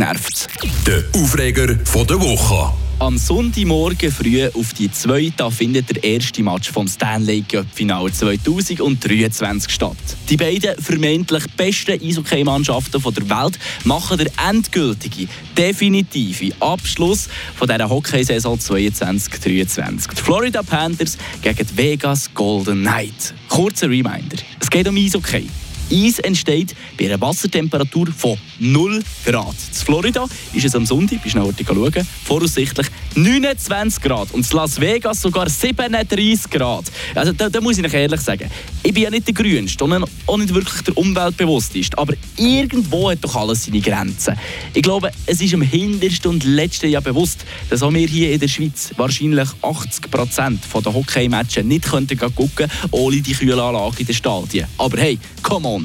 genervt. Der Aufreger von der Woche. Am Sonntagmorgen früh auf die 2. findet der erste Match vom Stanley Cup Final 2023 statt. Die beiden vermeintlich besten Eishockey-Mannschaften der Welt machen den endgültigen, definitiven Abschluss von dieser Hockeysaison 22-23. Die Florida Panthers gegen die Vegas Golden Knights. Kurzer Reminder: Es geht um Eishockey. Eis entsteht bei einer Wassertemperatur von 0 Grad. In Florida ist es am Sonntag, bist du heute schauen, voraussichtlich 29 Grad und in Las Vegas sogar 37 Grad. Also da, da muss ich ehrlich sagen, ich bin ja nicht der Grünste und auch nicht wirklich der Umweltbewussteste, aber irgendwo hat doch alles seine Grenzen. Ich glaube, es ist am hintersten und letzten Jahr bewusst, dass auch wir hier in der Schweiz wahrscheinlich 80 Prozent der Hockey-Matches nicht könnten gucken ohne die Kühlanlage in den Stadien. Aber hey, come on!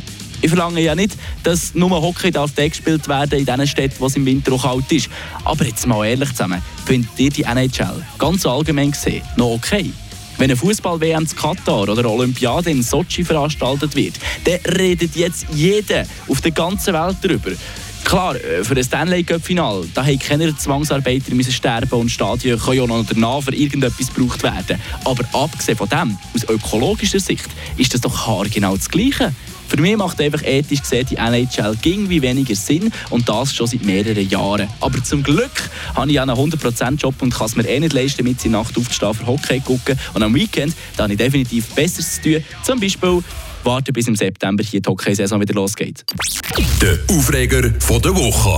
Ich verlange ja nicht, dass nur Hockey darf gespielt werden in den Städten, wo es im Winter auch kalt ist. Aber jetzt mal ehrlich zusammen, findet ihr die NHL ganz allgemein gesehen noch okay? Wenn eine Fußball-WM in Katar oder eine Olympiade in Sochi veranstaltet wird, dann redet jetzt jeder auf der ganzen Welt darüber. Klar, äh, für ein Stanley Cup Final, da haben keine Zwangsarbeiter müssen sterben und Stadien können ja noch danach für irgendetwas gebraucht werden. Aber abgesehen von dem, aus ökologischer Sicht, ist das doch haargenau das Gleiche. Für mich macht einfach ethisch gesehen die NHL irgendwie weniger Sinn und das schon seit mehreren Jahren. Aber zum Glück habe ich einen 100% Job und kann es mir eh nicht leisten, mit in Nacht aufzustehen für Hockey gucken. Und am Weekend da habe ich definitiv Besseres zu tun. Zum Beispiel warten bis im September hier die Hockey-Saison wieder losgeht. Der Aufreger von der Woche.